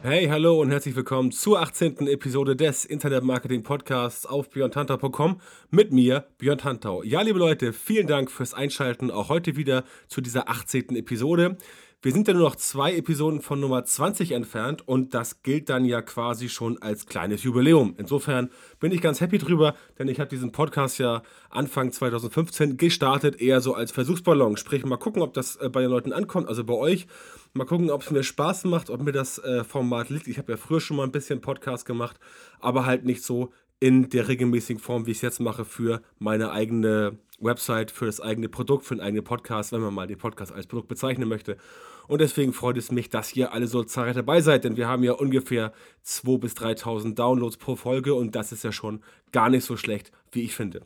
Hey, hallo und herzlich willkommen zur 18. Episode des Internet Marketing Podcasts auf björntantau.com mit mir, Björn Tantau. Ja, liebe Leute, vielen Dank fürs Einschalten, auch heute wieder zu dieser 18. Episode. Wir sind ja nur noch zwei Episoden von Nummer 20 entfernt und das gilt dann ja quasi schon als kleines Jubiläum. Insofern bin ich ganz happy drüber, denn ich habe diesen Podcast ja Anfang 2015 gestartet, eher so als Versuchsballon. Sprich, mal gucken, ob das äh, bei den Leuten ankommt, also bei euch. Mal gucken, ob es mir Spaß macht, ob mir das äh, Format liegt. Ich habe ja früher schon mal ein bisschen Podcast gemacht, aber halt nicht so in der regelmäßigen Form, wie ich es jetzt mache, für meine eigene Website, für das eigene Produkt, für einen eigenen Podcast, wenn man mal den Podcast als Produkt bezeichnen möchte. Und deswegen freut es mich, dass ihr alle so zahlreich dabei seid, denn wir haben ja ungefähr 2.000 bis 3.000 Downloads pro Folge und das ist ja schon gar nicht so schlecht, wie ich finde.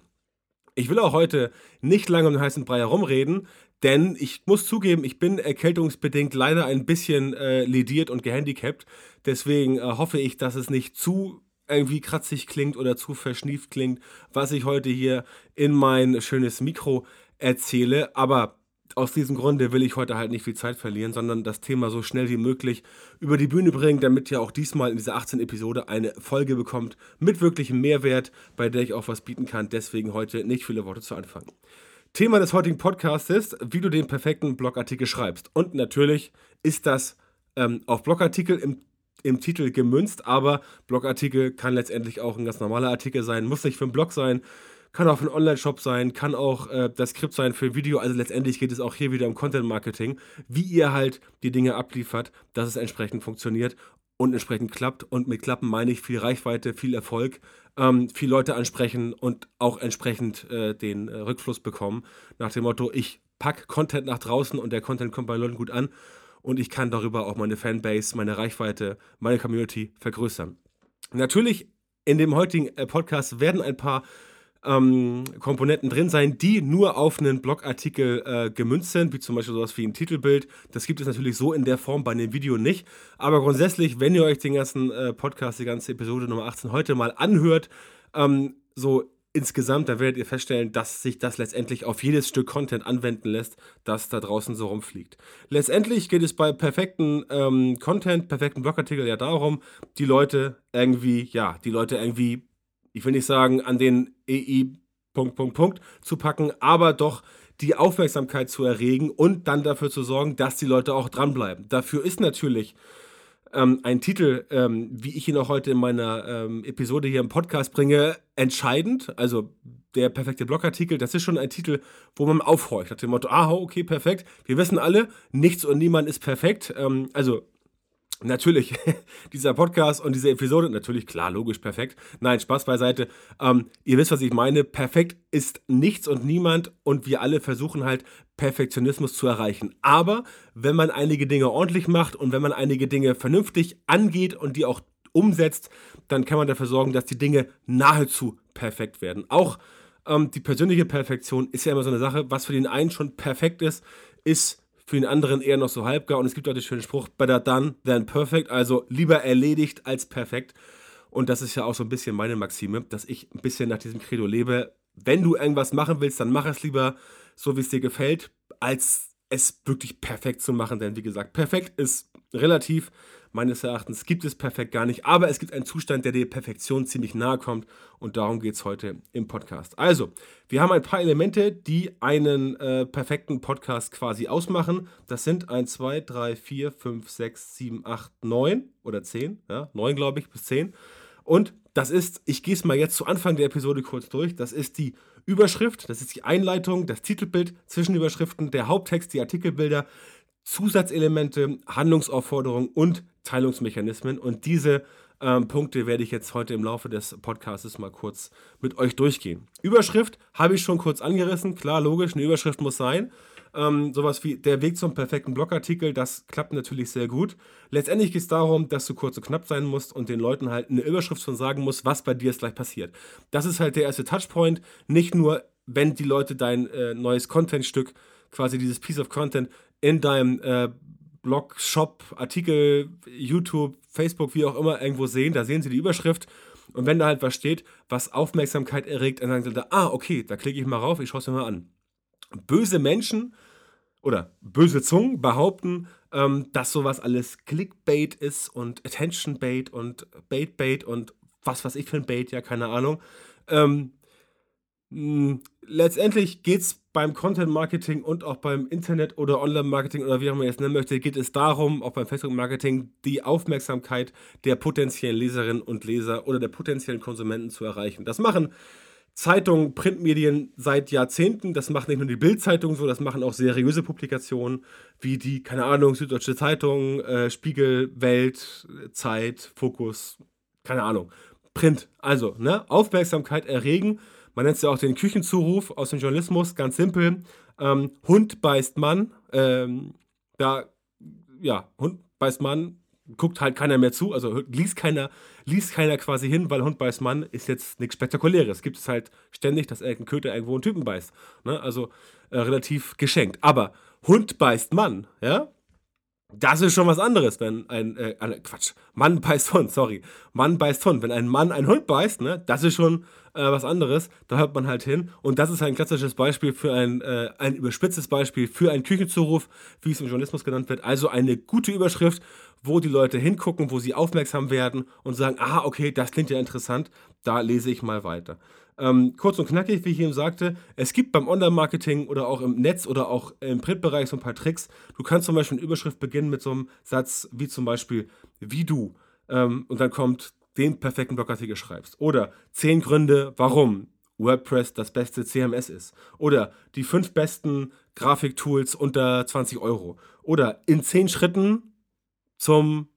Ich will auch heute nicht lange um den heißen Brei herumreden, denn ich muss zugeben, ich bin erkältungsbedingt leider ein bisschen äh, lediert und gehandicapt. Deswegen äh, hoffe ich, dass es nicht zu irgendwie kratzig klingt oder zu verschnieft klingt, was ich heute hier in mein schönes Mikro erzähle. Aber aus diesem Grunde will ich heute halt nicht viel Zeit verlieren, sondern das Thema so schnell wie möglich über die Bühne bringen, damit ihr auch diesmal in dieser 18 Episode eine Folge bekommt mit wirklichem Mehrwert, bei der ich auch was bieten kann. Deswegen heute nicht viele Worte zu Anfang. Thema des heutigen Podcasts ist, wie du den perfekten Blogartikel schreibst. Und natürlich ist das ähm, auf Blogartikel im, im Titel gemünzt, aber Blogartikel kann letztendlich auch ein ganz normaler Artikel sein, muss nicht für einen Blog sein kann auch ein Online-Shop sein, kann auch äh, das Skript sein für ein Video. Also letztendlich geht es auch hier wieder um Content-Marketing, wie ihr halt die Dinge abliefert, dass es entsprechend funktioniert und entsprechend klappt. Und mit Klappen meine ich viel Reichweite, viel Erfolg, ähm, viel Leute ansprechen und auch entsprechend äh, den äh, Rückfluss bekommen. Nach dem Motto, ich packe Content nach draußen und der Content kommt bei Leuten gut an und ich kann darüber auch meine Fanbase, meine Reichweite, meine Community vergrößern. Natürlich in dem heutigen äh, Podcast werden ein paar ähm, Komponenten drin sein, die nur auf einen Blogartikel äh, gemünzt sind, wie zum Beispiel sowas wie ein Titelbild. Das gibt es natürlich so in der Form bei einem Video nicht. Aber grundsätzlich, wenn ihr euch den ganzen äh, Podcast, die ganze Episode Nummer 18 heute mal anhört, ähm, so insgesamt, da werdet ihr feststellen, dass sich das letztendlich auf jedes Stück Content anwenden lässt, das da draußen so rumfliegt. Letztendlich geht es bei perfekten ähm, Content, perfekten Blogartikel ja darum, die Leute irgendwie, ja, die Leute irgendwie ich will nicht sagen, an den EI Punkt, Punkt, Punkt zu packen, aber doch die Aufmerksamkeit zu erregen und dann dafür zu sorgen, dass die Leute auch dranbleiben. Dafür ist natürlich ähm, ein Titel, ähm, wie ich ihn auch heute in meiner ähm, Episode hier im Podcast bringe, entscheidend. Also der perfekte Blogartikel, das ist schon ein Titel, wo man aufhorcht. Nach dem Motto, aha, okay, perfekt. Wir wissen alle, nichts und niemand ist perfekt. Ähm, also Natürlich, dieser Podcast und diese Episode, natürlich, klar, logisch, perfekt. Nein, Spaß beiseite. Ähm, ihr wisst, was ich meine. Perfekt ist nichts und niemand und wir alle versuchen halt, Perfektionismus zu erreichen. Aber wenn man einige Dinge ordentlich macht und wenn man einige Dinge vernünftig angeht und die auch umsetzt, dann kann man dafür sorgen, dass die Dinge nahezu perfekt werden. Auch ähm, die persönliche Perfektion ist ja immer so eine Sache, was für den einen schon perfekt ist, ist für den anderen eher noch so halbgar. Und es gibt auch den schönen Spruch, better done than perfect, also lieber erledigt als perfekt. Und das ist ja auch so ein bisschen meine Maxime, dass ich ein bisschen nach diesem Credo lebe. Wenn du irgendwas machen willst, dann mach es lieber so, wie es dir gefällt, als es wirklich perfekt zu machen. Denn wie gesagt, perfekt ist relativ. Meines Erachtens gibt es perfekt gar nicht, aber es gibt einen Zustand, der der Perfektion ziemlich nahe kommt und darum geht es heute im Podcast. Also, wir haben ein paar Elemente, die einen äh, perfekten Podcast quasi ausmachen. Das sind 1, 2, 3, 4, 5, 6, 7, 8, 9 oder 10, ja, 9 glaube ich bis 10. Und das ist, ich gehe es mal jetzt zu Anfang der Episode kurz durch, das ist die Überschrift, das ist die Einleitung, das Titelbild, Zwischenüberschriften, der Haupttext, die Artikelbilder, Zusatzelemente, Handlungsaufforderungen und Teilungsmechanismen. Und diese ähm, Punkte werde ich jetzt heute im Laufe des Podcasts mal kurz mit euch durchgehen. Überschrift habe ich schon kurz angerissen. Klar, logisch, eine Überschrift muss sein. Ähm, sowas wie der Weg zum perfekten Blogartikel, das klappt natürlich sehr gut. Letztendlich geht es darum, dass du kurz und knapp sein musst und den Leuten halt eine Überschrift von sagen musst, was bei dir jetzt gleich passiert. Das ist halt der erste Touchpoint. Nicht nur, wenn die Leute dein äh, neues Contentstück, quasi dieses Piece of Content in deinem äh, Blog, Shop, Artikel, YouTube, Facebook, wie auch immer irgendwo sehen, da sehen sie die Überschrift und wenn da halt was steht, was Aufmerksamkeit erregt, dann sagen sie da, ah, okay, da klicke ich mal rauf, ich schaue es mir mal an. Böse Menschen oder böse Zungen behaupten, ähm, dass sowas alles Clickbait ist und Attention Bait und Bait Bait und was weiß ich für ein Bait, ja, keine Ahnung. Ähm, letztendlich geht es beim Content Marketing und auch beim Internet oder Online Marketing oder wie auch immer man es nennen möchte, geht es darum, auch beim Facebook Marketing, die Aufmerksamkeit der potenziellen Leserinnen und Leser oder der potenziellen Konsumenten zu erreichen. Das machen Zeitungen, Printmedien seit Jahrzehnten. Das macht nicht nur die Bild-Zeitung so, das machen auch seriöse Publikationen wie die, keine Ahnung, Süddeutsche Zeitung, äh, Spiegel, Welt, Zeit, Fokus, keine Ahnung. Print. Also, ne, Aufmerksamkeit erregen man nennt es ja auch den Küchenzuruf aus dem Journalismus, ganz simpel. Ähm, Hund beißt Mann. Ähm, da, ja, Hund beißt Mann, guckt halt keiner mehr zu, also liest keiner, liest keiner quasi hin, weil Hund beißt Mann ist jetzt nichts Spektakuläres. Gibt es halt ständig, dass irgendein Köter irgendwo einen Typen beißt. Ne? Also äh, relativ geschenkt. Aber Hund beißt Mann, ja, das ist schon was anderes, wenn ein, äh, Quatsch, Mann beißt Hund, sorry, Mann beißt Hund. Wenn ein Mann einen Hund beißt, ne, das ist schon äh, was anderes, da hört man halt hin. Und das ist ein klassisches Beispiel für ein, äh, ein überspitztes Beispiel für einen Küchenzuruf, wie es im Journalismus genannt wird. Also eine gute Überschrift, wo die Leute hingucken, wo sie aufmerksam werden und sagen, ah, okay, das klingt ja interessant, da lese ich mal weiter. Ähm, kurz und knackig, wie ich eben sagte, es gibt beim Online-Marketing oder auch im Netz oder auch im Printbereich so ein paar Tricks. Du kannst zum Beispiel eine Überschrift beginnen mit so einem Satz wie zum Beispiel, wie du. Ähm, und dann kommt den perfekten Blogartikel schreibst. Oder zehn Gründe, warum WordPress das beste CMS ist. Oder die fünf besten Grafiktools unter 20 Euro. Oder in zehn Schritten zum,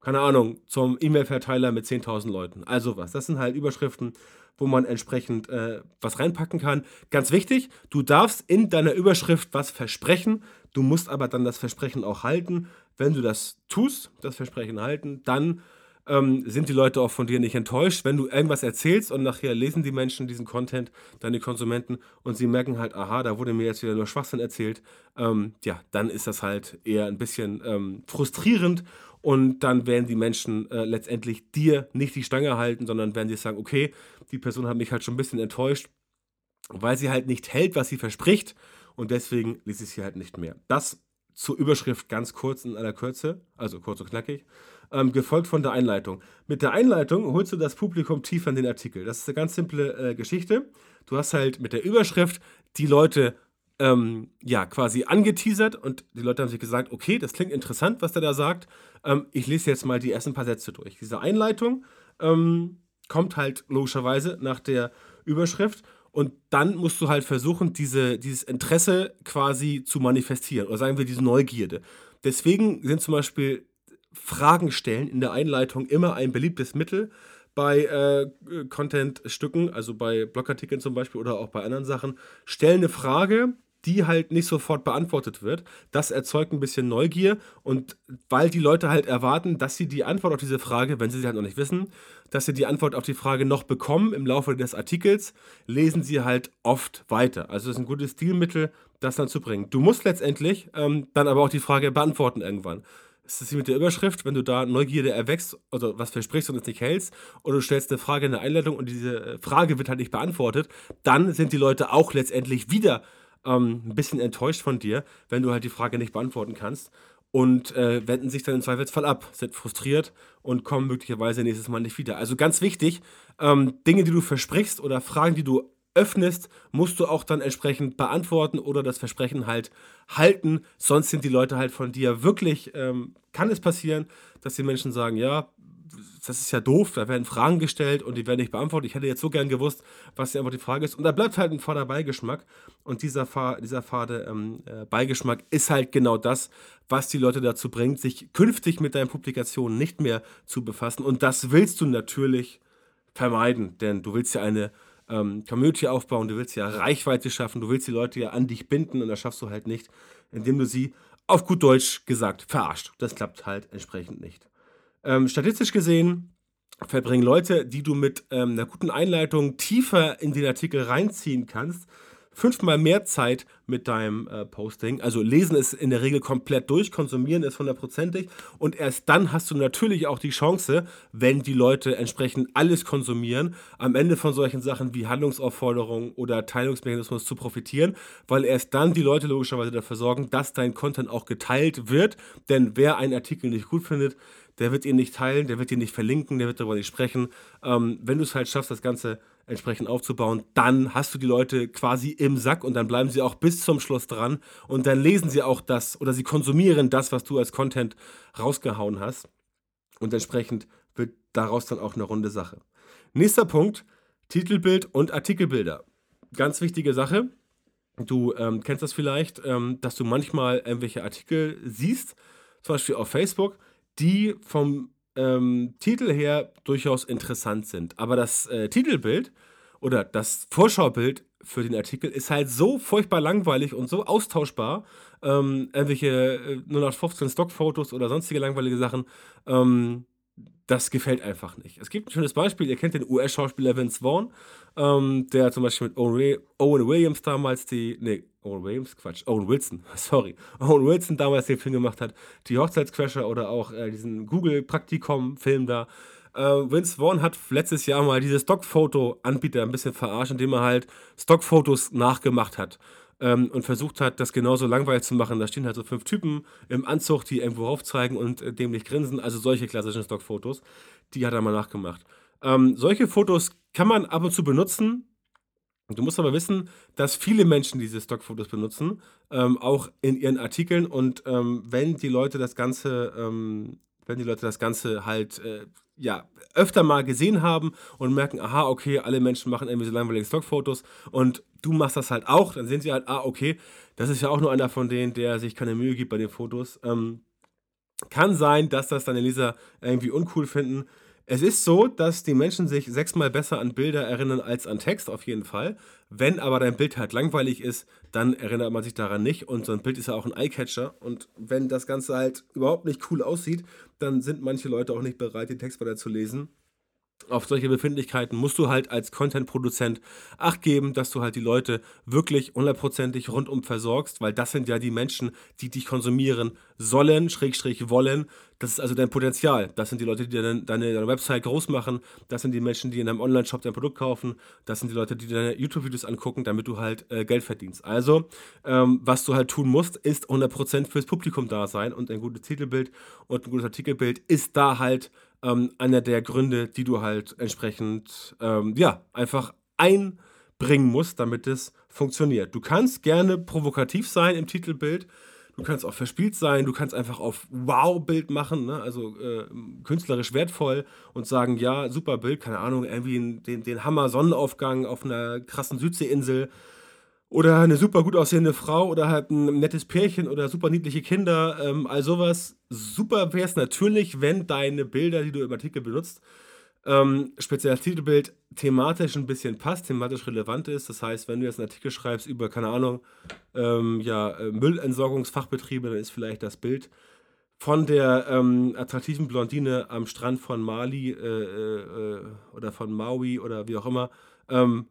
keine Ahnung, zum E-Mail-Verteiler mit 10.000 Leuten. Also was. Das sind halt Überschriften, wo man entsprechend äh, was reinpacken kann. Ganz wichtig, du darfst in deiner Überschrift was versprechen. Du musst aber dann das Versprechen auch halten. Wenn du das tust, das Versprechen halten, dann ähm, sind die Leute auch von dir nicht enttäuscht. Wenn du irgendwas erzählst und nachher lesen die Menschen diesen Content, deine Konsumenten, und sie merken halt, aha, da wurde mir jetzt wieder nur Schwachsinn erzählt, ähm, ja, dann ist das halt eher ein bisschen ähm, frustrierend und dann werden die Menschen äh, letztendlich dir nicht die Stange halten, sondern werden dir sagen, okay, die Person hat mich halt schon ein bisschen enttäuscht, weil sie halt nicht hält, was sie verspricht und deswegen lese ich sie halt nicht mehr. Das zur Überschrift ganz kurz in aller Kürze, also kurz und knackig ähm, gefolgt von der Einleitung. Mit der Einleitung holst du das Publikum tiefer in den Artikel. Das ist eine ganz simple äh, Geschichte. Du hast halt mit der Überschrift die Leute ähm, ja quasi angeteasert und die Leute haben sich gesagt, okay, das klingt interessant, was der da sagt. Ähm, ich lese jetzt mal die ersten paar Sätze durch. Diese Einleitung ähm, kommt halt logischerweise nach der Überschrift und dann musst du halt versuchen, diese, dieses Interesse quasi zu manifestieren oder sagen wir diese Neugierde. Deswegen sind zum Beispiel Fragen stellen in der Einleitung immer ein beliebtes Mittel bei äh, Content-Stücken, also bei Blogartikeln zum Beispiel oder auch bei anderen Sachen. Stell eine Frage, die halt nicht sofort beantwortet wird. Das erzeugt ein bisschen Neugier und weil die Leute halt erwarten, dass sie die Antwort auf diese Frage, wenn sie sie halt noch nicht wissen, dass sie die Antwort auf die Frage noch bekommen im Laufe des Artikels, lesen sie halt oft weiter. Also es ist ein gutes Stilmittel, das dann zu bringen. Du musst letztendlich ähm, dann aber auch die Frage beantworten irgendwann ist das mit der Überschrift, wenn du da Neugierde erwächst, also was versprichst und es nicht hältst, oder du stellst eine Frage in der Einleitung und diese äh, Frage wird halt nicht beantwortet, dann sind die Leute auch letztendlich wieder ähm, ein bisschen enttäuscht von dir, wenn du halt die Frage nicht beantworten kannst und äh, wenden sich dann im Zweifelsfall ab, sind frustriert und kommen möglicherweise nächstes Mal nicht wieder. Also ganz wichtig, ähm, Dinge, die du versprichst oder Fragen, die du öffnest, musst du auch dann entsprechend beantworten oder das Versprechen halt halten. Sonst sind die Leute halt von dir wirklich, ähm, kann es passieren, dass die Menschen sagen, ja, das ist ja doof, da werden Fragen gestellt und die werden nicht beantwortet. Ich hätte jetzt so gern gewusst, was hier einfach die Frage ist. Und da bleibt halt ein fader Beigeschmack. Und dieser, Fahr dieser fade ähm, äh, Beigeschmack ist halt genau das, was die Leute dazu bringt, sich künftig mit deinen Publikationen nicht mehr zu befassen. Und das willst du natürlich vermeiden, denn du willst ja eine ähm, Community aufbauen, du willst ja Reichweite schaffen, du willst die Leute ja an dich binden und das schaffst du halt nicht, indem du sie auf gut Deutsch gesagt verarscht. Das klappt halt entsprechend nicht. Ähm, statistisch gesehen verbringen Leute, die du mit ähm, einer guten Einleitung tiefer in den Artikel reinziehen kannst, fünfmal mehr Zeit mit deinem äh, Posting. Also lesen ist in der Regel komplett durch, konsumieren ist hundertprozentig und erst dann hast du natürlich auch die Chance, wenn die Leute entsprechend alles konsumieren, am Ende von solchen Sachen wie Handlungsaufforderung oder Teilungsmechanismus zu profitieren, weil erst dann die Leute logischerweise dafür sorgen, dass dein Content auch geteilt wird. Denn wer einen Artikel nicht gut findet, der wird ihn nicht teilen, der wird ihn nicht verlinken, der wird darüber nicht sprechen. Ähm, wenn du es halt schaffst, das Ganze entsprechend aufzubauen, dann hast du die Leute quasi im Sack und dann bleiben sie auch bis zum Schluss dran und dann lesen sie auch das oder sie konsumieren das, was du als Content rausgehauen hast und entsprechend wird daraus dann auch eine runde Sache. Nächster Punkt, Titelbild und Artikelbilder. Ganz wichtige Sache. Du ähm, kennst das vielleicht, ähm, dass du manchmal irgendwelche Artikel siehst, zum Beispiel auf Facebook, die vom ähm, Titel her durchaus interessant sind. Aber das äh, Titelbild oder das Vorschaubild für den Artikel ist halt so furchtbar langweilig und so austauschbar. Ähm, irgendwelche äh, 0815 Stockfotos oder sonstige langweilige Sachen. Ähm, das gefällt einfach nicht. Es gibt ein schönes Beispiel, ihr kennt den US-Schauspieler Vince Vaughn, ähm, der zum Beispiel mit Owen Williams damals die, nee, Owen Williams, Quatsch, Owen Wilson, sorry, Owen Wilson damals den Film gemacht hat, die Hochzeitscrasher oder auch äh, diesen Google-Praktikum-Film da. Äh, Vince Vaughn hat letztes Jahr mal diese Stockfoto-Anbieter ein bisschen verarscht, indem er halt Stockfotos nachgemacht hat ähm, und versucht hat, das genauso langweilig zu machen. Da stehen halt so fünf Typen im Anzug, die irgendwo aufzeigen und äh, dämlich grinsen. Also solche klassischen Stockfotos, die hat er mal nachgemacht. Ähm, solche Fotos kann man ab und zu benutzen. Du musst aber wissen, dass viele Menschen diese Stockfotos benutzen, ähm, auch in ihren Artikeln. Und ähm, wenn die Leute das Ganze, ähm, wenn die Leute das Ganze halt äh, ja, öfter mal gesehen haben und merken, aha, okay, alle Menschen machen irgendwie so langweilige Stockfotos und du machst das halt auch, dann sehen sie halt, ah, okay, das ist ja auch nur einer von denen, der sich keine Mühe gibt bei den Fotos. Ähm, kann sein, dass das deine Leser irgendwie uncool finden. Es ist so, dass die Menschen sich sechsmal besser an Bilder erinnern als an Text, auf jeden Fall. Wenn aber dein Bild halt langweilig ist, dann erinnert man sich daran nicht. Und so ein Bild ist ja auch ein Eyecatcher. Und wenn das Ganze halt überhaupt nicht cool aussieht, dann sind manche Leute auch nicht bereit, den Text weiter zu lesen auf solche Befindlichkeiten musst du halt als Content-Produzent Acht geben, dass du halt die Leute wirklich hundertprozentig rundum versorgst, weil das sind ja die Menschen, die dich konsumieren sollen, Schrägstrich wollen. Das ist also dein Potenzial. Das sind die Leute, die deine, deine Website groß machen. Das sind die Menschen, die in deinem Online-Shop dein Produkt kaufen. Das sind die Leute, die deine YouTube-Videos angucken, damit du halt äh, Geld verdienst. Also, ähm, was du halt tun musst, ist 100% fürs Publikum da sein und ein gutes Titelbild und ein gutes Artikelbild ist da halt ähm, einer der Gründe, die du halt entsprechend, ähm, ja, einfach einbringen musst, damit es funktioniert. Du kannst gerne provokativ sein im Titelbild, du kannst auch verspielt sein, du kannst einfach auf Wow-Bild machen, ne? also äh, künstlerisch wertvoll und sagen, ja, super Bild, keine Ahnung, irgendwie den, den Hammer-Sonnenaufgang auf einer krassen Südseeinsel oder eine super gut aussehende Frau oder halt ein nettes Pärchen oder super niedliche Kinder, ähm, all sowas. Super wäre es natürlich, wenn deine Bilder, die du im Artikel benutzt, ähm, speziell das Titelbild thematisch ein bisschen passt, thematisch relevant ist. Das heißt, wenn du jetzt einen Artikel schreibst über, keine Ahnung, ähm, ja, äh, Müllentsorgungsfachbetriebe, dann ist vielleicht das Bild von der ähm, attraktiven Blondine am Strand von Mali äh, äh, äh oder von Maui oder wie auch immer ähm,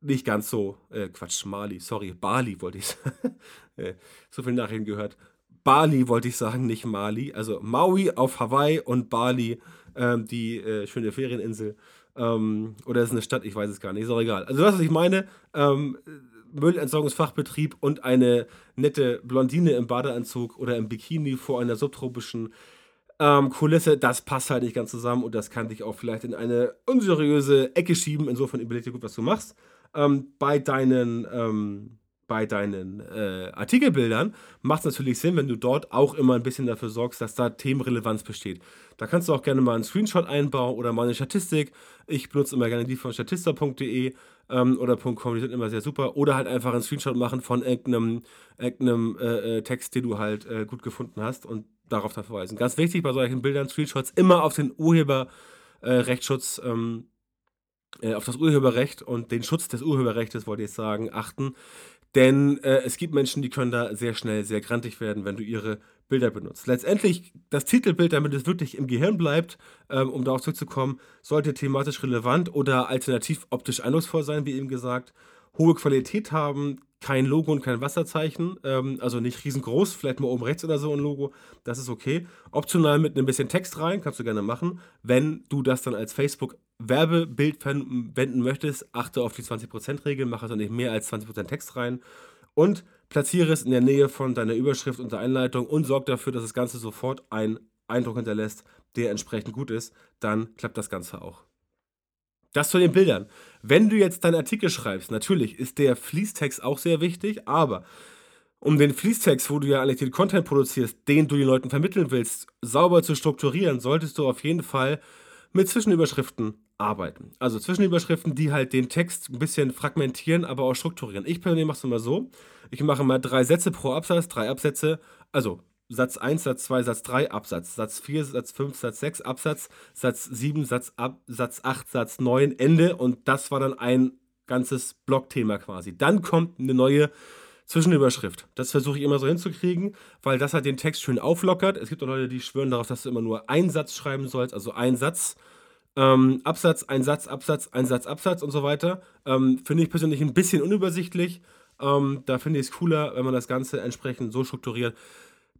nicht ganz so, äh, Quatsch, Mali, sorry, Bali wollte ich sagen. Äh, so viel Nachrichten gehört. Bali wollte ich sagen, nicht Mali. Also Maui auf Hawaii und Bali, ähm, die äh, schöne Ferieninsel. Ähm, oder ist es eine Stadt, ich weiß es gar nicht, ist auch egal. Also, was ich meine, ähm, Müllentsorgungsfachbetrieb und eine nette Blondine im Badeanzug oder im Bikini vor einer subtropischen ähm, Kulisse, das passt halt nicht ganz zusammen und das kann dich auch vielleicht in eine unseriöse Ecke schieben. Insofern überleg dir gut, was du machst. Ähm, bei deinen, ähm, bei deinen äh, Artikelbildern macht es natürlich Sinn, wenn du dort auch immer ein bisschen dafür sorgst, dass da Themenrelevanz besteht. Da kannst du auch gerne mal einen Screenshot einbauen oder mal eine Statistik. Ich benutze immer gerne die von statista.de ähm, oder .com, die sind immer sehr super. Oder halt einfach einen Screenshot machen von irgendeinem, irgendeinem äh, äh, Text, den du halt äh, gut gefunden hast und darauf dann verweisen. Ganz wichtig bei solchen Bildern, Screenshots, immer auf den Urheberrechtsschutz äh, ähm, äh, auf das Urheberrecht und den Schutz des Urheberrechts, wollte ich sagen, achten. Denn äh, es gibt Menschen, die können da sehr schnell sehr grantig werden, wenn du ihre Bilder benutzt. Letztendlich das Titelbild, damit es wirklich im Gehirn bleibt, ähm, um darauf zurückzukommen, sollte thematisch relevant oder alternativ optisch eindrucksvoll sein, wie eben gesagt. Hohe Qualität haben, kein Logo und kein Wasserzeichen, ähm, also nicht riesengroß, vielleicht mal oben rechts oder so ein Logo, das ist okay. Optional mit ein bisschen Text rein, kannst du gerne machen. Wenn du das dann als Facebook-Werbebild verwenden möchtest, achte auf die 20%-Regel, mache also nicht mehr als 20% Text rein und platziere es in der Nähe von deiner Überschrift und der Einleitung und sorge dafür, dass das Ganze sofort einen Eindruck hinterlässt, der entsprechend gut ist, dann klappt das Ganze auch. Das zu den Bildern. Wenn du jetzt deinen Artikel schreibst, natürlich ist der Fließtext auch sehr wichtig, aber um den Fließtext, wo du ja eigentlich den Content produzierst, den du den Leuten vermitteln willst, sauber zu strukturieren, solltest du auf jeden Fall mit Zwischenüberschriften arbeiten. Also Zwischenüberschriften, die halt den Text ein bisschen fragmentieren, aber auch strukturieren. Ich persönlich mache es immer so. Ich mache mal drei Sätze pro Absatz, drei Absätze, also Satz 1, Satz 2, Satz 3, Absatz. Satz 4, Satz 5, Satz 6, Absatz. Satz 7, Satz, ab, Satz 8, Satz 9, Ende. Und das war dann ein ganzes Blockthema quasi. Dann kommt eine neue Zwischenüberschrift. Das versuche ich immer so hinzukriegen, weil das halt den Text schön auflockert. Es gibt auch Leute, die schwören darauf, dass du immer nur einen Satz schreiben sollst, also ein Satz. Ähm, Absatz, ein Satz, Absatz, ein Satz, Absatz und so weiter. Ähm, finde ich persönlich ein bisschen unübersichtlich. Ähm, da finde ich es cooler, wenn man das Ganze entsprechend so strukturiert,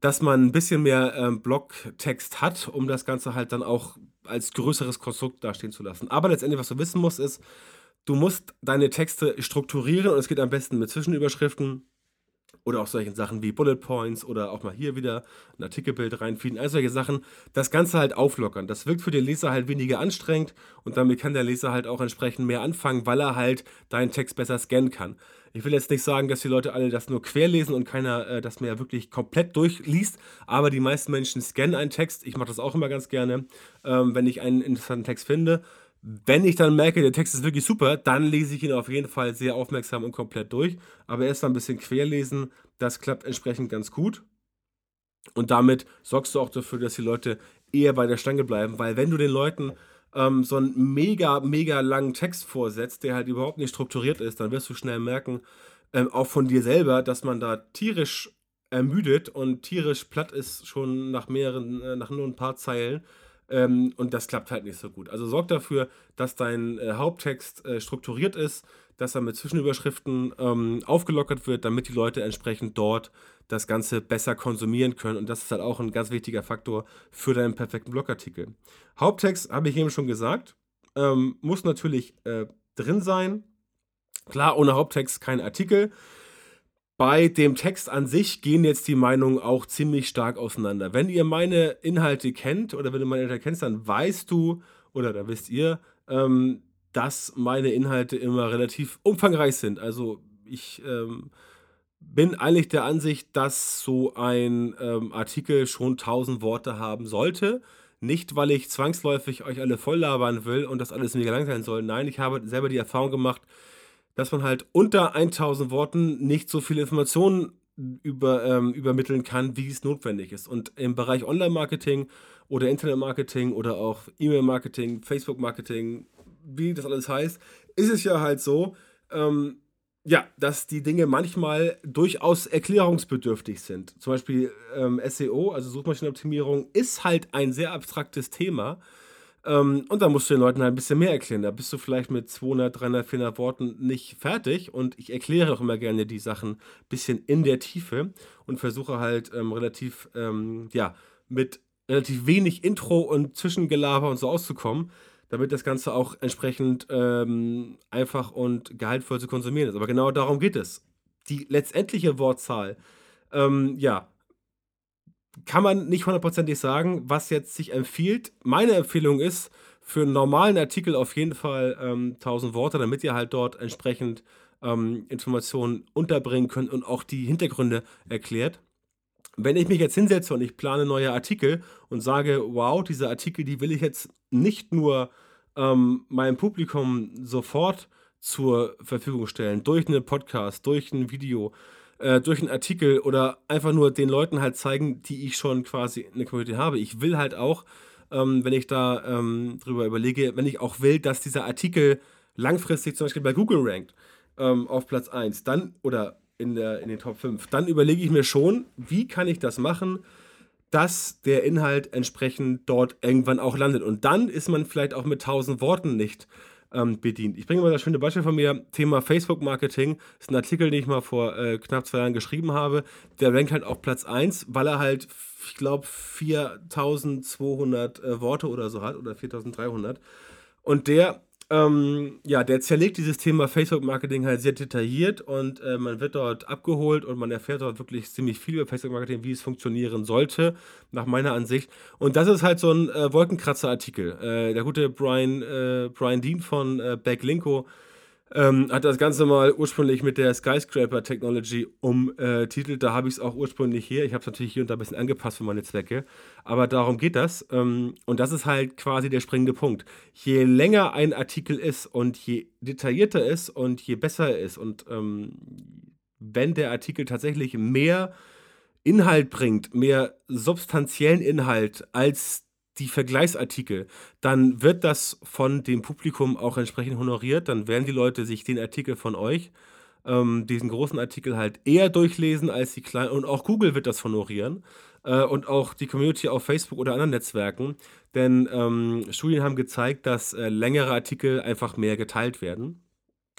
dass man ein bisschen mehr ähm, Blocktext hat, um das Ganze halt dann auch als größeres Konstrukt dastehen zu lassen. Aber letztendlich, was du wissen musst, ist, du musst deine Texte strukturieren und es geht am besten mit Zwischenüberschriften oder auch solchen Sachen wie Bullet Points oder auch mal hier wieder ein Artikelbild reinfeeden, all solche Sachen, das Ganze halt auflockern. Das wirkt für den Leser halt weniger anstrengend und damit kann der Leser halt auch entsprechend mehr anfangen, weil er halt deinen Text besser scannen kann. Ich will jetzt nicht sagen, dass die Leute alle das nur querlesen und keiner äh, das mehr wirklich komplett durchliest, aber die meisten Menschen scannen einen Text. Ich mache das auch immer ganz gerne, ähm, wenn ich einen interessanten Text finde wenn ich dann merke, der Text ist wirklich super, dann lese ich ihn auf jeden Fall sehr aufmerksam und komplett durch. Aber erst mal ein bisschen querlesen, das klappt entsprechend ganz gut. Und damit sorgst du auch dafür, dass die Leute eher bei der Stange bleiben, weil wenn du den Leuten ähm, so einen mega, mega langen Text vorsetzt, der halt überhaupt nicht strukturiert ist, dann wirst du schnell merken, ähm, auch von dir selber, dass man da tierisch ermüdet und tierisch platt ist schon nach mehreren, äh, nach nur ein paar Zeilen. Ähm, und das klappt halt nicht so gut. Also sorg dafür, dass dein äh, Haupttext äh, strukturiert ist, dass er mit Zwischenüberschriften ähm, aufgelockert wird, damit die Leute entsprechend dort das Ganze besser konsumieren können. Und das ist halt auch ein ganz wichtiger Faktor für deinen perfekten Blogartikel. Haupttext, habe ich eben schon gesagt, ähm, muss natürlich äh, drin sein. Klar, ohne Haupttext kein Artikel. Bei dem Text an sich gehen jetzt die Meinungen auch ziemlich stark auseinander. Wenn ihr meine Inhalte kennt oder wenn du meine Inhalte kennst, dann weißt du oder da wisst ihr, ähm, dass meine Inhalte immer relativ umfangreich sind. Also ich ähm, bin eigentlich der Ansicht, dass so ein ähm, Artikel schon 1000 Worte haben sollte. Nicht, weil ich zwangsläufig euch alle voll labern will und das alles mega lang sein soll. Nein, ich habe selber die Erfahrung gemacht, dass man halt unter 1000 Worten nicht so viele Informationen über, ähm, übermitteln kann, wie es notwendig ist. Und im Bereich Online-Marketing oder Internet-Marketing oder auch E-Mail-Marketing, Facebook-Marketing, wie das alles heißt, ist es ja halt so, ähm, ja, dass die Dinge manchmal durchaus erklärungsbedürftig sind. Zum Beispiel ähm, SEO, also Suchmaschinenoptimierung, ist halt ein sehr abstraktes Thema ähm, und da musst du den Leuten halt ein bisschen mehr erklären. Da bist du vielleicht mit 200, 300, 400 Worten nicht fertig. Und ich erkläre auch immer gerne die Sachen ein bisschen in der Tiefe und versuche halt ähm, relativ, ähm, ja, mit relativ wenig Intro und Zwischengelaber und so auszukommen, damit das Ganze auch entsprechend ähm, einfach und gehaltvoll zu konsumieren ist. Aber genau darum geht es. Die letztendliche Wortzahl, ähm, ja, kann man nicht hundertprozentig sagen, was jetzt sich empfiehlt. Meine Empfehlung ist, für einen normalen Artikel auf jeden Fall ähm, 1000 Worte, damit ihr halt dort entsprechend ähm, Informationen unterbringen könnt und auch die Hintergründe erklärt. Wenn ich mich jetzt hinsetze und ich plane neue Artikel und sage, wow, diese Artikel, die will ich jetzt nicht nur ähm, meinem Publikum sofort zur Verfügung stellen, durch einen Podcast, durch ein Video, äh, durch einen Artikel oder einfach nur den Leuten halt zeigen, die ich schon quasi in der Community habe. Ich will halt auch, ähm, wenn ich da ähm, drüber überlege, wenn ich auch will, dass dieser Artikel langfristig zum Beispiel bei Google rankt ähm, auf Platz 1, dann oder in, der, in den Top 5, dann überlege ich mir schon, wie kann ich das machen, dass der Inhalt entsprechend dort irgendwann auch landet. Und dann ist man vielleicht auch mit 1000 Worten nicht ähm, bedient. Ich bringe mal das schöne Beispiel von mir, Thema Facebook-Marketing. Das ist ein Artikel, den ich mal vor äh, knapp zwei Jahren geschrieben habe. Der rankt halt auf Platz 1, weil er halt, ich glaube, 4200 äh, Worte oder so hat oder 4300. Und der ähm, ja, der zerlegt dieses Thema Facebook-Marketing halt sehr detailliert und äh, man wird dort abgeholt und man erfährt dort wirklich ziemlich viel über Facebook-Marketing, wie es funktionieren sollte, nach meiner Ansicht. Und das ist halt so ein äh, Wolkenkratzer-Artikel. Äh, der gute Brian, äh, Brian Dean von äh, Backlinko ähm, hat das Ganze mal ursprünglich mit der Skyscraper Technology umtitelt. Da habe ich es auch ursprünglich hier. Ich habe es natürlich hier und da ein bisschen angepasst für meine Zwecke. Aber darum geht das. Ähm, und das ist halt quasi der springende Punkt. Je länger ein Artikel ist und je detaillierter ist und je besser er ist und ähm, wenn der Artikel tatsächlich mehr Inhalt bringt, mehr substanziellen Inhalt als die Vergleichsartikel, dann wird das von dem Publikum auch entsprechend honoriert. Dann werden die Leute sich den Artikel von euch, ähm, diesen großen Artikel halt eher durchlesen als die kleinen. Und auch Google wird das honorieren. Äh, und auch die Community auf Facebook oder anderen Netzwerken. Denn ähm, Studien haben gezeigt, dass äh, längere Artikel einfach mehr geteilt werden.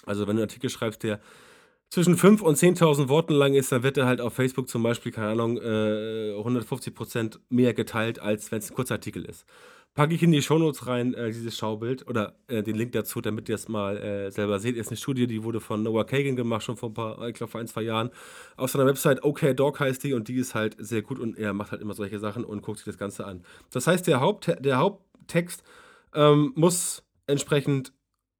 Also wenn du einen Artikel schreibst, der zwischen 5.000 und 10.000 Worten lang ist, dann wird er halt auf Facebook zum Beispiel, keine Ahnung, äh, 150% mehr geteilt, als wenn es ein Kurzartikel ist. Packe ich in die Shownotes rein, äh, dieses Schaubild oder äh, den Link dazu, damit ihr es mal äh, selber seht. Ist eine Studie, die wurde von Noah Kagan gemacht, schon vor ein paar, ich glaube vor ein, zwei Jahren. Auf seiner Website OKDog heißt die und die ist halt sehr gut und er macht halt immer solche Sachen und guckt sich das Ganze an. Das heißt, der, Haupt, der Haupttext ähm, muss entsprechend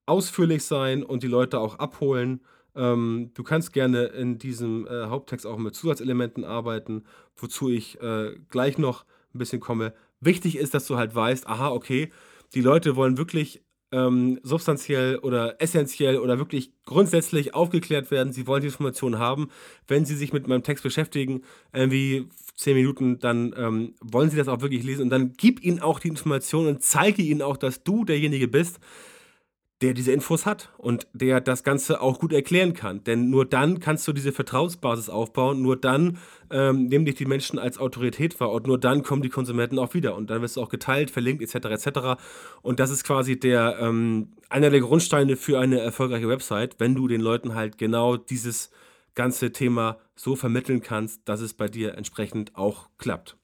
ausführlich sein und die Leute auch abholen ähm, du kannst gerne in diesem äh, Haupttext auch mit Zusatzelementen arbeiten, wozu ich äh, gleich noch ein bisschen komme. Wichtig ist, dass du halt weißt, aha, okay, die Leute wollen wirklich ähm, substanziell oder essentiell oder wirklich grundsätzlich aufgeklärt werden. Sie wollen die Informationen haben. Wenn sie sich mit meinem Text beschäftigen, irgendwie zehn Minuten, dann ähm, wollen sie das auch wirklich lesen und dann gib ihnen auch die Informationen und zeige ihnen auch, dass du derjenige bist, der diese Infos hat und der das Ganze auch gut erklären kann. Denn nur dann kannst du diese Vertrauensbasis aufbauen, nur dann ähm, nehmen dich die Menschen als Autorität wahr und nur dann kommen die Konsumenten auch wieder und dann wirst du auch geteilt, verlinkt etc. etc. Und das ist quasi der ähm, einer der Grundsteine für eine erfolgreiche Website, wenn du den Leuten halt genau dieses ganze Thema so vermitteln kannst, dass es bei dir entsprechend auch klappt.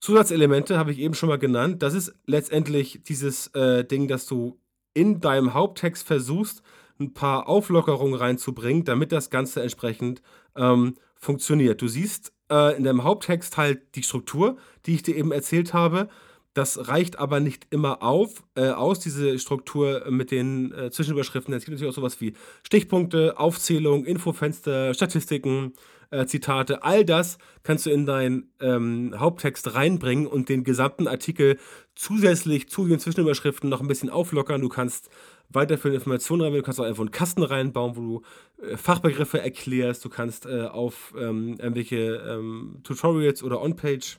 Zusatzelemente habe ich eben schon mal genannt. Das ist letztendlich dieses äh, Ding, dass du in deinem Haupttext versuchst, ein paar Auflockerungen reinzubringen, damit das Ganze entsprechend ähm, funktioniert. Du siehst äh, in deinem Haupttext halt die Struktur, die ich dir eben erzählt habe. Das reicht aber nicht immer auf, äh, aus, diese Struktur mit den äh, Zwischenüberschriften. Es gibt natürlich auch sowas wie Stichpunkte, Aufzählung, Infofenster, Statistiken, äh, Zitate. All das kannst du in deinen ähm, Haupttext reinbringen und den gesamten Artikel zusätzlich zu den Zwischenüberschriften noch ein bisschen auflockern. Du kannst weiterführende Informationen reinbringen, du kannst auch einfach einen Kasten reinbauen, wo du äh, Fachbegriffe erklärst, du kannst äh, auf ähm, irgendwelche ähm, Tutorials oder On-Page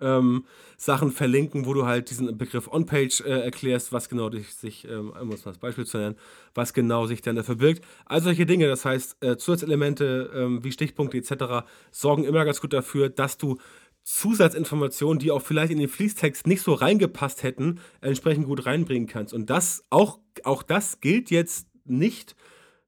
ähm, Sachen verlinken, wo du halt diesen Begriff On-Page äh, erklärst, was genau sich, ähm, um es mal als Beispiel zu nennen, was genau sich dann da verbirgt. All solche Dinge, das heißt, äh, Zusatzelemente ähm, wie Stichpunkte etc. sorgen immer ganz gut dafür, dass du Zusatzinformationen, die auch vielleicht in den Fließtext nicht so reingepasst hätten, entsprechend gut reinbringen kannst. Und das, auch, auch das gilt jetzt nicht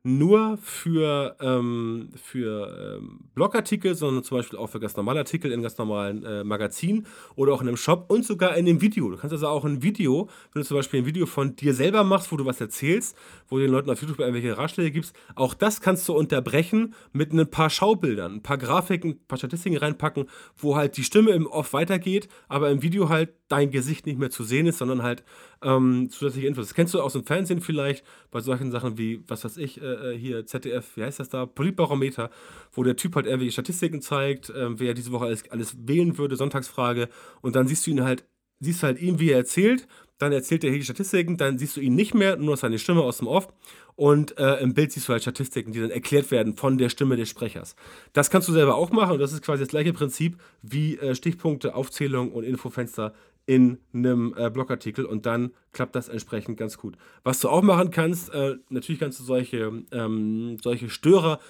nur für, ähm, für ähm, Blogartikel, sondern zum Beispiel auch für ganz normale Artikel in ganz normalen äh, Magazinen oder auch in einem Shop und sogar in dem Video. Du kannst also auch ein Video, wenn du zum Beispiel ein Video von dir selber machst, wo du was erzählst, wo du den Leuten auf YouTube irgendwelche Ratschläge gibst, auch das kannst du unterbrechen mit ein paar Schaubildern, ein paar Grafiken, ein paar Statistiken reinpacken, wo halt die Stimme im Off weitergeht, aber im Video halt dein Gesicht nicht mehr zu sehen ist, sondern halt ähm, zusätzliche Infos. Das kennst du aus dem Fernsehen vielleicht, bei solchen Sachen wie, was weiß ich, äh, äh hier ZDF, wie heißt das da, Politbarometer, wo der Typ halt irgendwelche Statistiken zeigt, äh, wer diese Woche alles, alles wählen würde, Sonntagsfrage, und dann siehst du ihn halt, siehst halt ihn, wie er erzählt, dann erzählt er hier die Statistiken, dann siehst du ihn nicht mehr, nur seine Stimme aus dem Off. Und äh, im Bild siehst du halt Statistiken, die dann erklärt werden von der Stimme des Sprechers. Das kannst du selber auch machen. Und das ist quasi das gleiche Prinzip wie äh, Stichpunkte, Aufzählung und Infofenster in einem äh, Blogartikel und dann klappt das entsprechend ganz gut. Was du auch machen kannst, äh, natürlich kannst du solche, ähm, solche Störer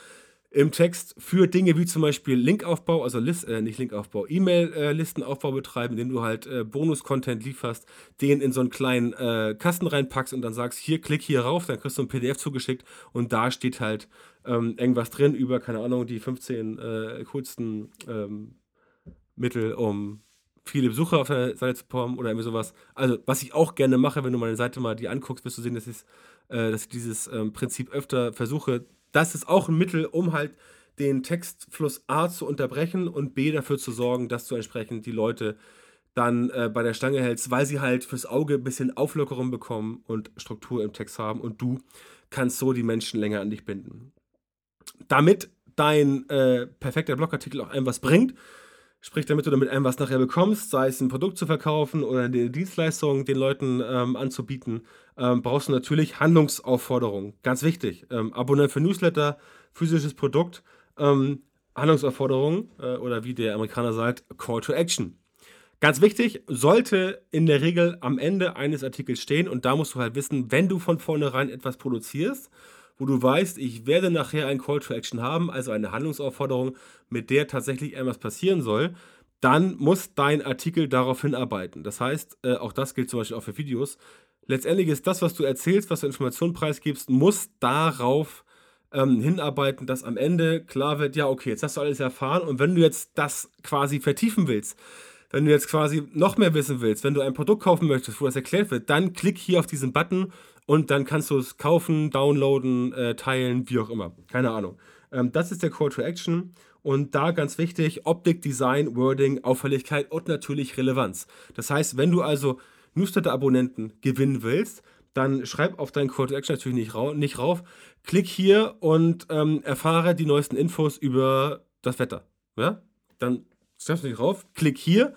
im Text für Dinge wie zum Beispiel Linkaufbau, also List, äh, nicht Linkaufbau, E-Mail-Listenaufbau betreiben, indem du halt äh, Bonus-Content lieferst, den in so einen kleinen äh, Kasten reinpackst und dann sagst, hier, klick hier rauf, dann kriegst du ein PDF zugeschickt und da steht halt ähm, irgendwas drin über, keine Ahnung, die 15 äh, coolsten ähm, Mittel, um viele Besucher auf der Seite zu bekommen oder irgendwie sowas. Also, was ich auch gerne mache, wenn du meine Seite mal die anguckst, wirst du sehen, dass, ich, äh, dass ich dieses ähm, Prinzip öfter versuche das ist auch ein Mittel, um halt den Textfluss A zu unterbrechen und B dafür zu sorgen, dass du entsprechend die Leute dann äh, bei der Stange hältst, weil sie halt fürs Auge ein bisschen Auflockerung bekommen und Struktur im Text haben und du kannst so die Menschen länger an dich binden. Damit dein äh, perfekter Blogartikel auch einem was bringt, Sprich, damit du damit einem was nachher bekommst, sei es ein Produkt zu verkaufen oder eine Dienstleistung den Leuten ähm, anzubieten, ähm, brauchst du natürlich Handlungsaufforderungen. Ganz wichtig. Ähm, Abonnent für Newsletter, physisches Produkt, ähm, Handlungsaufforderungen äh, oder wie der Amerikaner sagt, Call to Action. Ganz wichtig, sollte in der Regel am Ende eines Artikels stehen und da musst du halt wissen, wenn du von vornherein etwas produzierst, wo du weißt, ich werde nachher ein Call to Action haben, also eine Handlungsaufforderung, mit der tatsächlich etwas passieren soll, dann muss dein Artikel darauf hinarbeiten. Das heißt, äh, auch das gilt zum Beispiel auch für Videos. Letztendlich ist das, was du erzählst, was du Informationen preisgibst, muss darauf ähm, hinarbeiten, dass am Ende klar wird, ja, okay, jetzt hast du alles erfahren und wenn du jetzt das quasi vertiefen willst, wenn du jetzt quasi noch mehr wissen willst, wenn du ein Produkt kaufen möchtest, wo das erklärt wird, dann klick hier auf diesen Button und dann kannst du es kaufen, downloaden, äh, teilen, wie auch immer. Keine Ahnung. Ähm, das ist der Call to Action. Und da ganz wichtig, Optik, Design, Wording, Auffälligkeit und natürlich Relevanz. Das heißt, wenn du also Newsletter-Abonnenten gewinnen willst, dann schreib auf deinen Call to Action natürlich nicht, rau nicht rauf. Klick hier und ähm, erfahre die neuesten Infos über das Wetter. Ja? Dann schreibst du nicht rauf, klick hier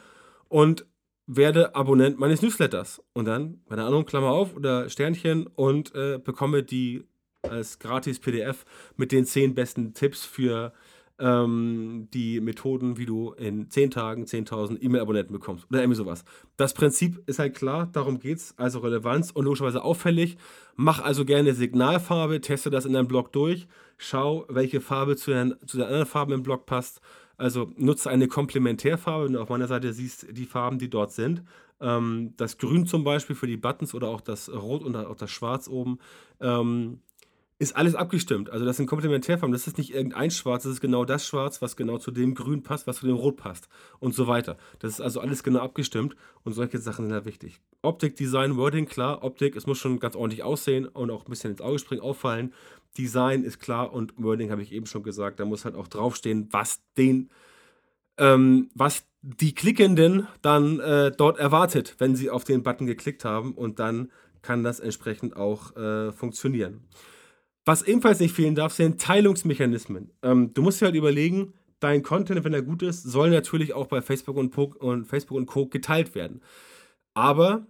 und werde Abonnent meines Newsletters. Und dann, keine Ahnung, Klammer auf oder Sternchen und äh, bekomme die als gratis PDF mit den 10 besten Tipps für ähm, die Methoden, wie du in 10 Tagen 10.000 E-Mail-Abonnenten bekommst oder irgendwie sowas. Das Prinzip ist halt klar, darum geht es, also Relevanz und logischerweise auffällig. Mach also gerne Signalfarbe, teste das in deinem Blog durch, schau, welche Farbe zu den, zu den anderen Farben im Blog passt also nutze eine Komplementärfarbe, wenn du auf meiner Seite siehst, die Farben, die dort sind. Ähm, das Grün zum Beispiel für die Buttons oder auch das Rot und auch das Schwarz oben. Ähm, ist alles abgestimmt. Also das sind Komplementärfarben. Das ist nicht irgendein Schwarz, das ist genau das Schwarz, was genau zu dem Grün passt, was zu dem Rot passt und so weiter. Das ist also alles genau abgestimmt und solche Sachen sind halt wichtig. Optik, Design, Wording, klar. Optik, es muss schon ganz ordentlich aussehen und auch ein bisschen ins Auge springen, auffallen. Design ist klar und Wording habe ich eben schon gesagt. Da muss halt auch draufstehen, was den, ähm, was die Klickenden dann äh, dort erwartet, wenn sie auf den Button geklickt haben und dann kann das entsprechend auch äh, funktionieren. Was ebenfalls nicht fehlen darf, sind Teilungsmechanismen. Ähm, du musst dir halt überlegen, dein Content, wenn er gut ist, soll natürlich auch bei Facebook und, po und Facebook und Co. geteilt werden. Aber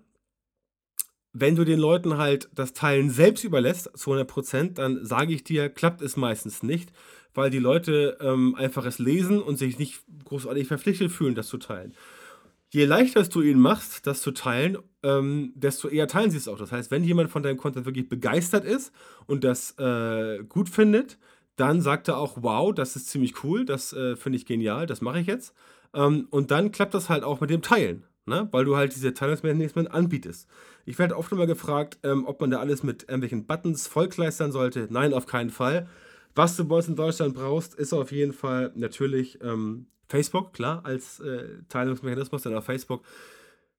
wenn du den Leuten halt das Teilen selbst überlässt, zu 100%, dann sage ich dir, klappt es meistens nicht, weil die Leute ähm, einfach es lesen und sich nicht großartig verpflichtet fühlen, das zu teilen. Je leichter du ihnen machst, das zu teilen, ähm, desto eher teilen sie es auch. Das heißt, wenn jemand von deinem Content wirklich begeistert ist und das äh, gut findet, dann sagt er auch, wow, das ist ziemlich cool, das äh, finde ich genial, das mache ich jetzt. Ähm, und dann klappt das halt auch mit dem Teilen ne? weil du halt diese Teilungsmechanismen anbietest. Ich werde oft immer gefragt, ähm, ob man da alles mit irgendwelchen Buttons vollkleistern sollte. Nein, auf keinen Fall. Was du bei uns in Deutschland brauchst, ist auf jeden Fall natürlich ähm, Facebook, klar, als äh, Teilungsmechanismus, denn auf Facebook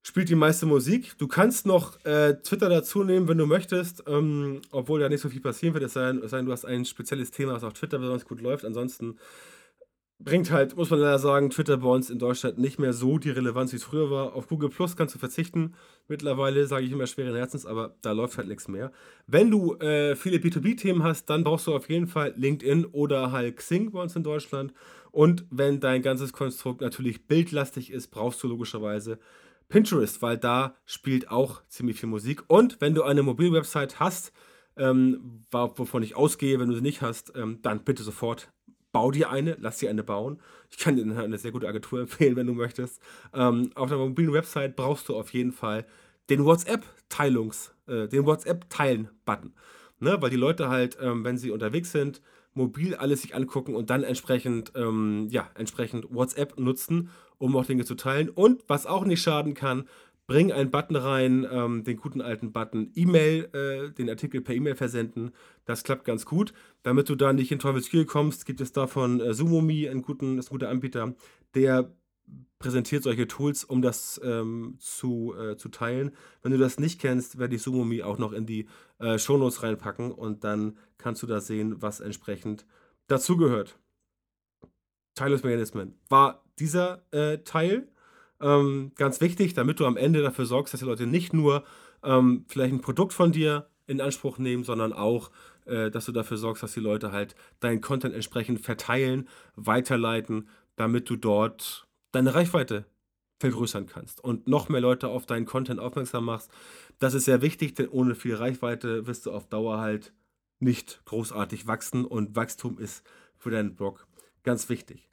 spielt die meiste Musik. Du kannst noch äh, Twitter dazu nehmen, wenn du möchtest, ähm, obwohl da nicht so viel passieren wird, es sei denn, du hast ein spezielles Thema, was auf Twitter besonders gut läuft. Ansonsten bringt halt, muss man leider sagen, Twitter bei uns in Deutschland nicht mehr so die Relevanz, wie es früher war. Auf Google Plus kannst du verzichten. Mittlerweile sage ich immer schweren Herzens, aber da läuft halt nichts mehr. Wenn du äh, viele B2B-Themen hast, dann brauchst du auf jeden Fall LinkedIn oder halt Xing bei uns in Deutschland. Und wenn dein ganzes Konstrukt natürlich bildlastig ist, brauchst du logischerweise Pinterest, weil da spielt auch ziemlich viel Musik. Und wenn du eine Mobilwebsite hast, ähm, wovon ich ausgehe, wenn du sie nicht hast, ähm, dann bitte sofort bau dir eine, lass dir eine bauen. Ich kann dir eine sehr gute Agentur empfehlen, wenn du möchtest. Ähm, auf der mobilen Website brauchst du auf jeden Fall den WhatsApp-Teilungs, äh, den WhatsApp-Teilen-Button. Ne? Weil die Leute halt, ähm, wenn sie unterwegs sind, mobil alles sich angucken und dann entsprechend, ähm, ja, entsprechend WhatsApp nutzen, um auch Dinge zu teilen. Und was auch nicht schaden kann, bring einen Button rein, ähm, den guten alten Button E-Mail, äh, den Artikel per E-Mail versenden. Das klappt ganz gut. Damit du da nicht in Teufels kommst, gibt es davon äh, Sumomi, einen guten, ist ein guter Anbieter, der präsentiert solche Tools, um das ähm, zu, äh, zu teilen. Wenn du das nicht kennst, werde ich Sumomi auch noch in die äh, Shownotes reinpacken und dann kannst du da sehen, was entsprechend dazugehört. Teilungsmechanismen war dieser äh, Teil ähm, ganz wichtig, damit du am Ende dafür sorgst, dass die Leute nicht nur ähm, vielleicht ein Produkt von dir in Anspruch nehmen, sondern auch, äh, dass du dafür sorgst, dass die Leute halt deinen Content entsprechend verteilen, weiterleiten, damit du dort deine Reichweite vergrößern kannst und noch mehr Leute auf deinen Content aufmerksam machst. Das ist sehr wichtig, denn ohne viel Reichweite wirst du auf Dauer halt nicht großartig wachsen und Wachstum ist für deinen Blog ganz wichtig.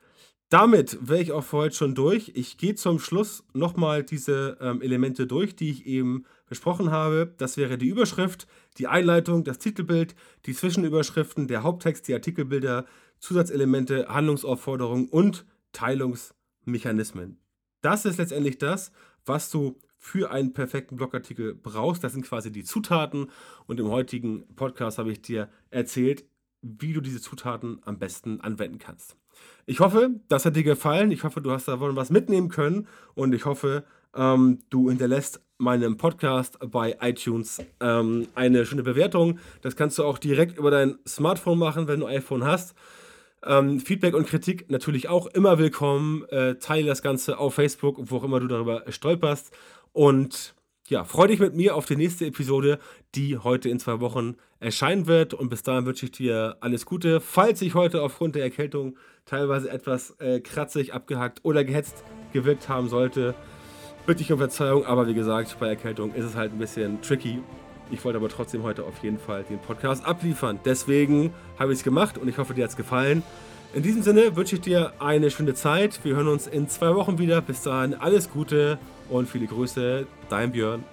Damit wäre ich auch für heute schon durch. Ich gehe zum Schluss nochmal diese ähm, Elemente durch, die ich eben besprochen habe. Das wäre die Überschrift, die Einleitung, das Titelbild, die Zwischenüberschriften, der Haupttext, die Artikelbilder, Zusatzelemente, Handlungsaufforderungen und Teilungsmechanismen. Das ist letztendlich das, was du für einen perfekten Blogartikel brauchst. Das sind quasi die Zutaten. Und im heutigen Podcast habe ich dir erzählt, wie du diese Zutaten am besten anwenden kannst. Ich hoffe, das hat dir gefallen. Ich hoffe, du hast davon was mitnehmen können. Und ich hoffe, ähm, du hinterlässt meinem Podcast bei iTunes ähm, eine schöne Bewertung. Das kannst du auch direkt über dein Smartphone machen, wenn du ein iPhone hast. Ähm, Feedback und Kritik natürlich auch immer willkommen. Äh, teile das Ganze auf Facebook, wo auch immer du darüber stolperst. Und ja, freue dich mit mir auf die nächste Episode, die heute in zwei Wochen erscheinen wird. Und bis dahin wünsche ich dir alles Gute. Falls ich heute aufgrund der Erkältung teilweise etwas äh, kratzig, abgehackt oder gehetzt gewirkt haben sollte, bitte ich um Verzeihung. Aber wie gesagt, bei Erkältung ist es halt ein bisschen tricky. Ich wollte aber trotzdem heute auf jeden Fall den Podcast abliefern. Deswegen habe ich es gemacht und ich hoffe, dir hat es gefallen. In diesem Sinne wünsche ich dir eine schöne Zeit. Wir hören uns in zwei Wochen wieder. Bis dahin alles Gute und viele Grüße, dein Björn.